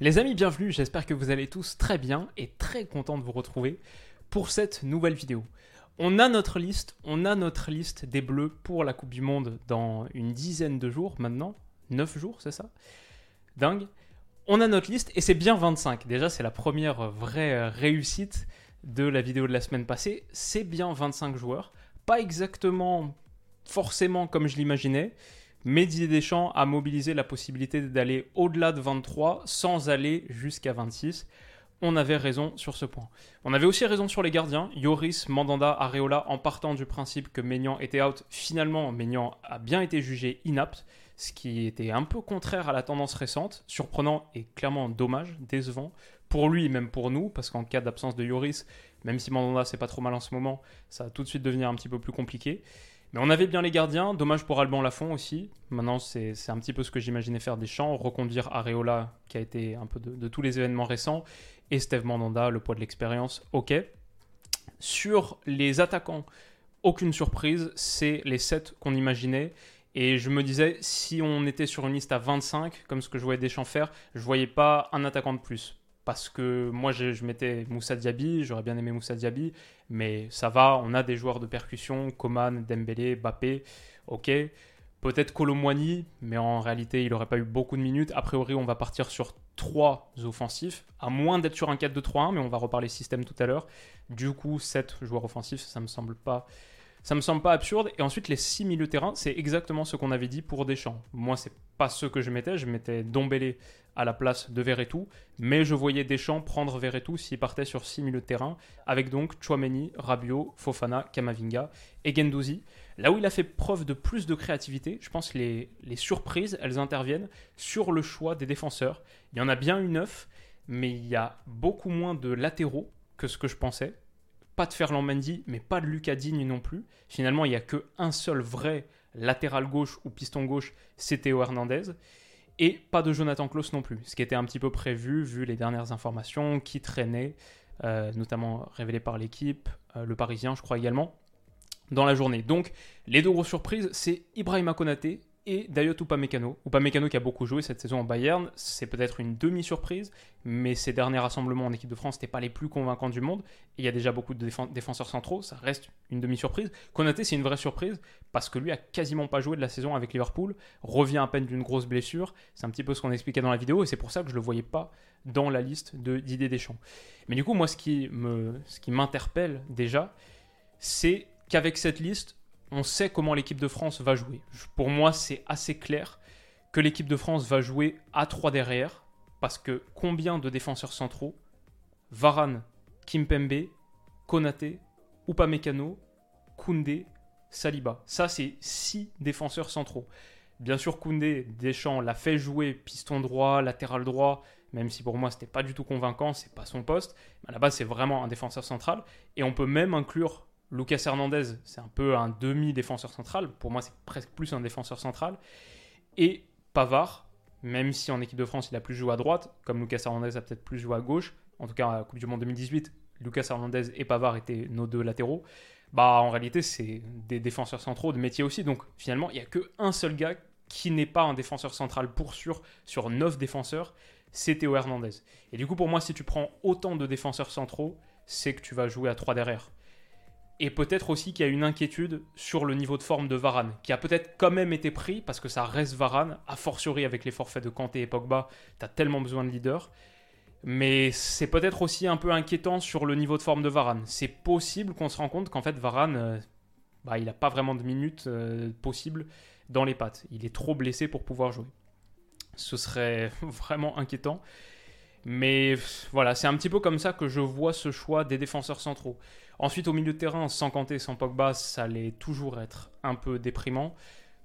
Les amis, bienvenue, j'espère que vous allez tous très bien et très content de vous retrouver pour cette nouvelle vidéo. On a notre liste, on a notre liste des bleus pour la Coupe du Monde dans une dizaine de jours maintenant, 9 jours, c'est ça? Dingue. On a notre liste et c'est bien 25. Déjà, c'est la première vraie réussite de la vidéo de la semaine passée. C'est bien 25 joueurs. Pas exactement forcément comme je l'imaginais, mais Didier Deschamps a mobilisé la possibilité d'aller au-delà de 23 sans aller jusqu'à 26. On avait raison sur ce point. On avait aussi raison sur les gardiens. Yoris, Mandanda, Areola, en partant du principe que Maignan était out, finalement, Maignan a bien été jugé inapte, ce qui était un peu contraire à la tendance récente, surprenant et clairement dommage, décevant, pour lui et même pour nous, parce qu'en cas d'absence de Yoris, même si Mandanda c'est pas trop mal en ce moment, ça va tout de suite devenir un petit peu plus compliqué. Mais on avait bien les gardiens, dommage pour Alban Lafont aussi. Maintenant, c'est un petit peu ce que j'imaginais faire des champs, reconduire Areola, qui a été un peu de, tous les événements récents, et Steve Mandanda, le poids de l'expérience, ok. Sur les attaquants, aucune surprise, c'est les 7 qu'on imaginait. Et je me disais, si on était sur une liste à 25, comme ce que je voyais Deschamps faire, je voyais pas un attaquant de plus parce que moi je, mettais Moussa Diaby, j'aurais bien aimé Moussa Diaby, mais ça va, on a des joueurs de percussion, Coman, Dembélé, Bappé, ok. Peut-être Colomwani, mais en réalité il n'aurait pas eu beaucoup de minutes. A priori on va partir sur trois offensifs, à moins d'être sur un 4-2-3-1, mais on va reparler système tout à l'heure. Du coup 7 joueurs offensifs, ça me semble pas... Ça me semble pas absurde. Et ensuite, les 6 milieux terrain, c'est exactement ce qu'on avait dit pour Deschamps. Moi, c'est pas ce que je mettais. Je mettais Dombélé à la place de Verretou, mais je voyais Deschamps prendre Verretou s'il partait sur 6 milieux de terrain, avec donc Chouameni, Rabiot, Fofana, Kamavinga et Gendouzi. Là où il a fait preuve de plus de créativité, je pense que les, les surprises, elles interviennent sur le choix des défenseurs. Il y en a bien une neuf, mais il y a beaucoup moins de latéraux que ce que je pensais. Pas de Ferland Mendy, mais pas de Lucas Digne non plus. Finalement, il n'y a qu'un seul vrai latéral gauche ou piston gauche, c'est Théo Hernandez. Et pas de Jonathan Klaus non plus, ce qui était un petit peu prévu vu les dernières informations qui traînaient, euh, notamment révélées par l'équipe, euh, le Parisien je crois également, dans la journée. Donc les deux grosses surprises, c'est Ibrahima Konaté et Dayot Upamecano. Upamecano qui a beaucoup joué cette saison en Bayern, c'est peut-être une demi-surprise, mais ses derniers rassemblements en équipe de France n'étaient pas les plus convaincants du monde. Et il y a déjà beaucoup de défenseurs centraux, ça reste une demi-surprise. Konaté, c'est une vraie surprise parce que lui a quasiment pas joué de la saison avec Liverpool, revient à peine d'une grosse blessure. C'est un petit peu ce qu'on expliquait dans la vidéo et c'est pour ça que je le voyais pas dans la liste de Didier Deschamps. Mais du coup, moi, ce qui me, ce qui m'interpelle déjà, c'est qu'avec cette liste, on sait comment l'équipe de France va jouer. Pour moi, c'est assez clair que l'équipe de France va jouer à 3 derrière, parce que combien de défenseurs centraux Varane, Kimpembe, Konaté, Upamecano, Koundé, Saliba. Ça, c'est 6 défenseurs centraux. Bien sûr, Koundé, Deschamps l'a fait jouer piston droit, latéral droit, même si pour moi c'était pas du tout convaincant, c'est pas son poste. À la base, c'est vraiment un défenseur central. Et on peut même inclure Lucas Hernandez, c'est un peu un demi-défenseur central. Pour moi, c'est presque plus un défenseur central. Et Pavard, même si en équipe de France, il a plus joué à droite, comme Lucas Hernandez a peut-être plus joué à gauche, en tout cas à la Coupe du Monde 2018, Lucas Hernandez et Pavard étaient nos deux latéraux. Bah, en réalité, c'est des défenseurs centraux de métier aussi. Donc, finalement, il n'y a qu'un seul gars qui n'est pas un défenseur central pour sûr sur 9 défenseurs, c'est Théo Hernandez. Et du coup, pour moi, si tu prends autant de défenseurs centraux, c'est que tu vas jouer à 3 derrière. Et peut-être aussi qu'il y a une inquiétude sur le niveau de forme de Varane, qui a peut-être quand même été pris, parce que ça reste Varane, a fortiori avec les forfaits de Kanté et Pogba, tu as tellement besoin de leader. Mais c'est peut-être aussi un peu inquiétant sur le niveau de forme de Varane. C'est possible qu'on se rende compte qu'en fait Varane, euh, bah, il n'a pas vraiment de minutes euh, possibles dans les pattes. Il est trop blessé pour pouvoir jouer. Ce serait vraiment inquiétant. Mais voilà, c'est un petit peu comme ça que je vois ce choix des défenseurs centraux. Ensuite, au milieu de terrain, sans Kanté, sans Pogba, ça allait toujours être un peu déprimant.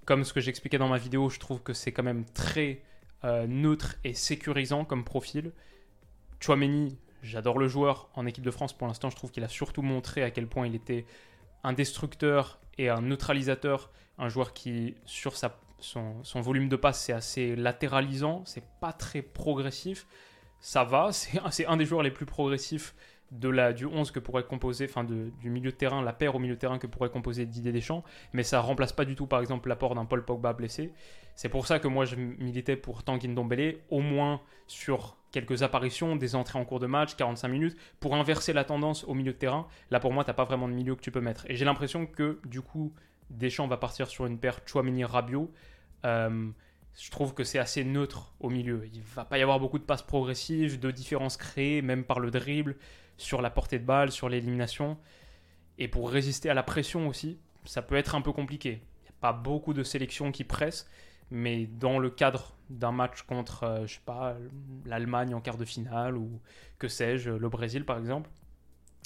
Comme ce que j'expliquais dans ma vidéo, je trouve que c'est quand même très euh, neutre et sécurisant comme profil. Chouameni, j'adore le joueur en équipe de France. Pour l'instant, je trouve qu'il a surtout montré à quel point il était un destructeur et un neutralisateur. Un joueur qui, sur son volume de passe, c'est assez latéralisant, c'est pas très progressif. Ça va, c'est un des joueurs les plus progressifs de la, du 11 que pourrait composer, enfin du milieu de terrain, la paire au milieu de terrain que pourrait composer Didier Deschamps, mais ça remplace pas du tout par exemple l'apport d'un Paul Pogba blessé. C'est pour ça que moi je militais pour Tanguy Ndombele, au moins sur quelques apparitions, des entrées en cours de match, 45 minutes, pour inverser la tendance au milieu de terrain. Là pour moi t'as pas vraiment de milieu que tu peux mettre. Et j'ai l'impression que du coup Deschamps va partir sur une paire Chouamini-Rabiot. Euh, je trouve que c'est assez neutre au milieu. Il va pas y avoir beaucoup de passes progressives, de différences créées, même par le dribble sur la portée de balle, sur l'élimination. Et pour résister à la pression aussi, ça peut être un peu compliqué. Il n'y a pas beaucoup de sélections qui pressent, mais dans le cadre d'un match contre, euh, je sais pas, l'Allemagne en quart de finale ou que sais-je, le Brésil par exemple,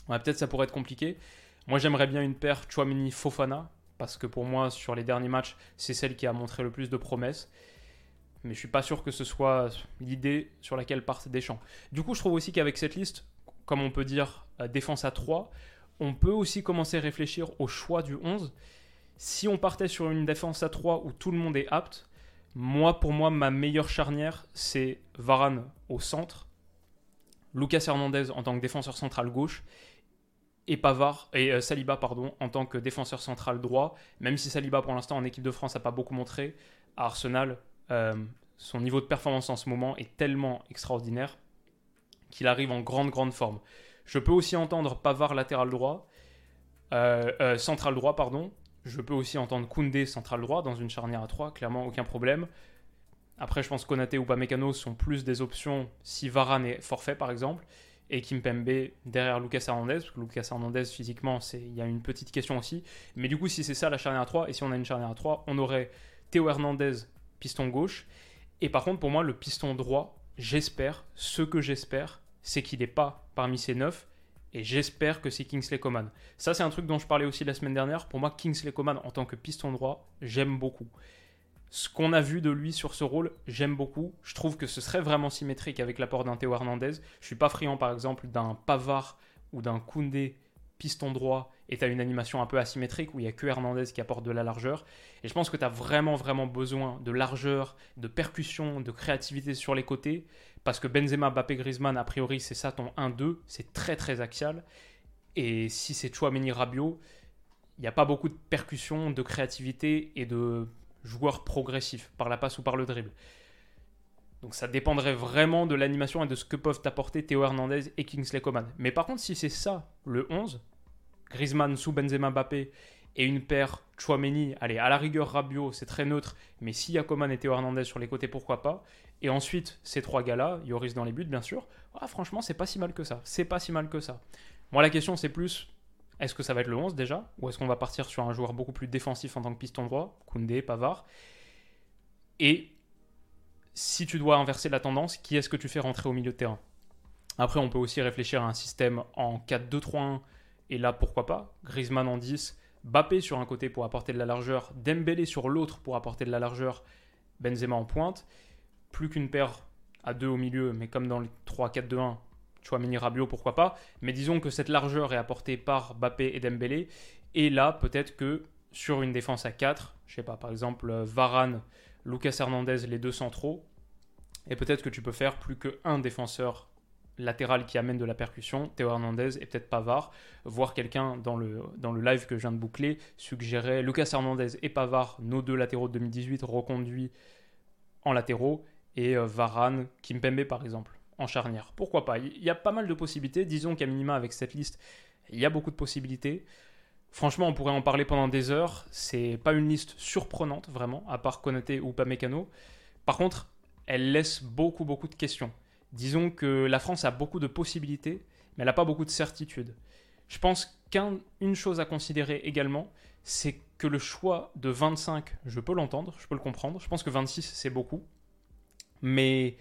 peut-être ça pourrait être compliqué. Moi j'aimerais bien une paire Chouamini-Fofana, parce que pour moi, sur les derniers matchs, c'est celle qui a montré le plus de promesses. Mais je suis pas sûr que ce soit l'idée sur laquelle partent Deschamps. Du coup, je trouve aussi qu'avec cette liste, comme on peut dire euh, défense à 3, on peut aussi commencer à réfléchir au choix du 11. Si on partait sur une défense à 3 où tout le monde est apte, moi pour moi ma meilleure charnière c'est Varane au centre, Lucas Hernandez en tant que défenseur central gauche et et euh, Saliba pardon en tant que défenseur central droit. Même si Saliba pour l'instant en équipe de France n'a pas beaucoup montré, à Arsenal euh, son niveau de performance en ce moment est tellement extraordinaire qu'il arrive en grande, grande forme. Je peux aussi entendre Pavard latéral droit, euh, euh, central droit, pardon. Je peux aussi entendre Koundé central droit dans une charnière à 3, clairement aucun problème. Après, je pense Konaté ou Pamecano sont plus des options si Varane est forfait, par exemple, et Kimpembe derrière Lucas Hernandez, parce que Lucas Hernandez, physiquement, il y a une petite question aussi. Mais du coup, si c'est ça la charnière à 3, et si on a une charnière à 3, on aurait Théo Hernandez, piston gauche. Et par contre, pour moi, le piston droit, j'espère, ce que j'espère, c'est qu'il n'est pas parmi ces neuf. Et j'espère que c'est Kingsley Coman. Ça, c'est un truc dont je parlais aussi la semaine dernière. Pour moi, Kingsley Coman, en tant que piston droit, j'aime beaucoup. Ce qu'on a vu de lui sur ce rôle, j'aime beaucoup. Je trouve que ce serait vraiment symétrique avec l'apport d'un Théo Hernandez. Je suis pas friand, par exemple, d'un Pavard ou d'un Koundé piston droit et tu as une animation un peu asymétrique où il n'y a que Hernandez qui apporte de la largeur. Et je pense que tu as vraiment, vraiment besoin de largeur, de percussion, de créativité sur les côtés. Parce que Benzema, Mbappé, Griezmann, a priori, c'est ça ton 1-2. C'est très, très axial. Et si c'est Chouameni, Rabiot, il n'y a pas beaucoup de percussion, de créativité et de joueurs progressifs par la passe ou par le dribble. Donc ça dépendrait vraiment de l'animation et de ce que peuvent apporter Théo Hernandez et Kingsley Coman. Mais par contre, si c'est ça, le 11, Griezmann sous Benzema Mbappé et une paire Chouameni, allez, à la rigueur Rabiot, c'est très neutre, mais s'il y a Coman et Théo Hernandez sur les côtés, pourquoi pas? Et ensuite, ces trois gars-là, Yoris dans les buts, bien sûr, ah, franchement, c'est pas si mal que ça. C'est pas si mal que ça. Moi, la question, c'est plus, est-ce que ça va être le 11 déjà? Ou est-ce qu'on va partir sur un joueur beaucoup plus défensif en tant que piston droit? Koundé, Pavard Et si tu dois inverser la tendance, qui est-ce que tu fais rentrer au milieu de terrain? Après, on peut aussi réfléchir à un système en 4-2-3-1 et là, pourquoi pas? Griezmann en 10, Bappé sur un côté pour apporter de la largeur, Dembélé sur l'autre pour apporter de la largeur, Benzema en pointe. Plus qu'une paire à deux au milieu, mais comme dans les 3-4-2-1, Chouamini Rabiot, pourquoi pas? Mais disons que cette largeur est apportée par Bappé et Dembélé. Et là, peut-être que sur une défense à 4, je sais pas, par exemple Varane, Lucas Hernandez, les deux centraux, et peut-être que tu peux faire plus qu'un défenseur latéral qui amène de la percussion, Théo Hernandez et peut-être Pavard, voire quelqu'un dans le, dans le live que je viens de boucler suggérait Lucas Hernandez et Pavard, nos deux latéraux de 2018 reconduits en latéraux, et euh, Varane, Kimpembe par exemple, en charnière. Pourquoi pas? Il y a pas mal de possibilités, disons qu'à minima avec cette liste, il y a beaucoup de possibilités. Franchement, on pourrait en parler pendant des heures, c'est pas une liste surprenante vraiment, à part Konaté ou Pamecano. Par contre, elle laisse beaucoup beaucoup de questions. Disons que la France a beaucoup de possibilités, mais elle n'a pas beaucoup de certitudes. Je pense qu'une chose à considérer également, c'est que le choix de 25, je peux l'entendre, je peux le comprendre. Je pense que 26, c'est beaucoup. Mais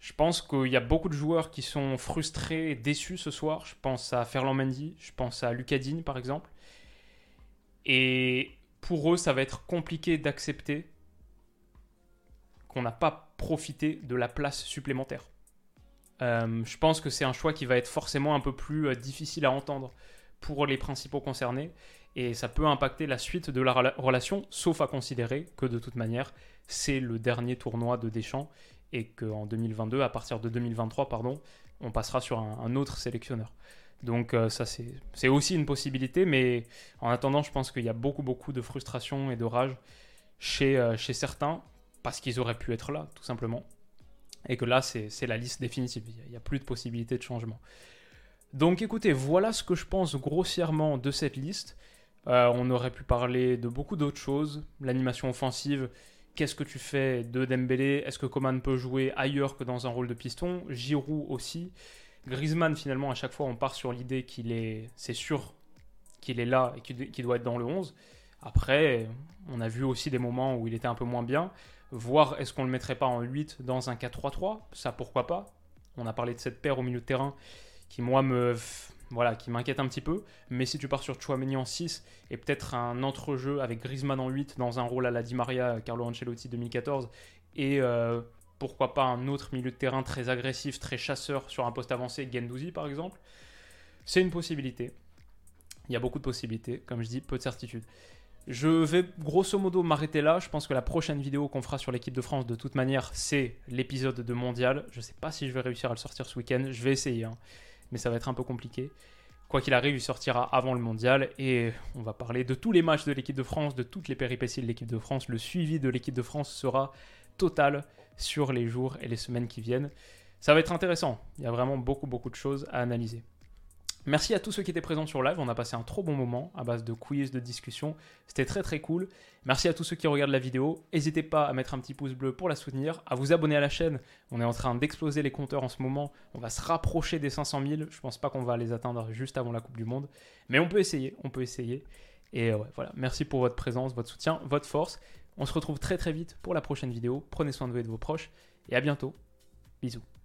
je pense qu'il y a beaucoup de joueurs qui sont frustrés déçus ce soir. Je pense à Ferland Mendy, je pense à Lucadine par exemple. Et pour eux, ça va être compliqué d'accepter qu'on n'a pas profiter de la place supplémentaire. Euh, je pense que c'est un choix qui va être forcément un peu plus euh, difficile à entendre pour les principaux concernés et ça peut impacter la suite de la relation, sauf à considérer que de toute manière, c'est le dernier tournoi de Deschamps et qu'en 2022, à partir de 2023, pardon, on passera sur un, autre sélectionneur. Donc euh, ça, c'est aussi une possibilité, mais en attendant, je pense qu'il y a beaucoup, beaucoup de frustration et de rage chez, chez certains, parce qu'ils auraient pu être là, tout simplement et que là, c'est la liste définitive. Il n'y a, plus de possibilité de changement. Donc écoutez, voilà ce que je pense grossièrement de cette liste. Euh, on aurait pu parler de beaucoup d'autres choses. L'animation offensive, qu'est-ce que tu fais de Dembélé? Est-ce que Coman peut jouer ailleurs que dans un rôle de piston? Giroud aussi. Griezmann, finalement, à chaque fois, on part sur l'idée qu'il est, c'est sûr qu'il est là et qu'il doit être dans le 11. Après, on a vu aussi des moments où il était un peu moins bien voir est-ce qu'on le mettrait pas en 8 dans un 4-3-3, ça pourquoi pas? On a parlé de cette paire au milieu de terrain qui moi me voilà, qui m'inquiète un petit peu, mais si tu pars sur Chouameni en 6 et peut-être un entrejeu avec Griezmann en 8 dans un rôle à la Di Maria Carlo Ancelotti 2014 et euh, pourquoi pas un autre milieu de terrain très agressif, très chasseur sur un poste avancé, Gendouzi par exemple, c'est une possibilité. Il y a beaucoup de possibilités, comme je dis, peu de certitudes. Je vais grosso modo m'arrêter là. Je pense que la prochaine vidéo qu'on fera sur l'équipe de France, de toute manière, c'est l'épisode de mondial. Je ne sais pas si je vais réussir à le sortir ce week-end. Je vais essayer, hein. mais ça va être un peu compliqué. Quoi qu'il arrive, il sortira avant le mondial et on va parler de tous les matchs de l'équipe de France, de toutes les péripéties de l'équipe de France. Le suivi de l'équipe de France sera total sur les jours et les semaines qui viennent. Ça va être intéressant. Il y a vraiment beaucoup, beaucoup de choses à analyser. Merci à tous ceux qui étaient présents sur live. On a passé un trop bon moment à base de quiz, de discussion. C'était très très cool. Merci à tous ceux qui regardent la vidéo. N'hésitez pas à mettre un petit pouce bleu pour la soutenir, à vous abonner à la chaîne. On est en train d'exploser les compteurs en ce moment. On va se rapprocher des 500 000. Je pense pas qu'on va les atteindre juste avant la Coupe du Monde. Mais on peut essayer. On peut essayer. Et ouais, voilà. Merci pour votre présence, votre soutien, votre force. On se retrouve très très vite pour la prochaine vidéo. Prenez soin de vous et de vos proches. Et à bientôt. Bisous.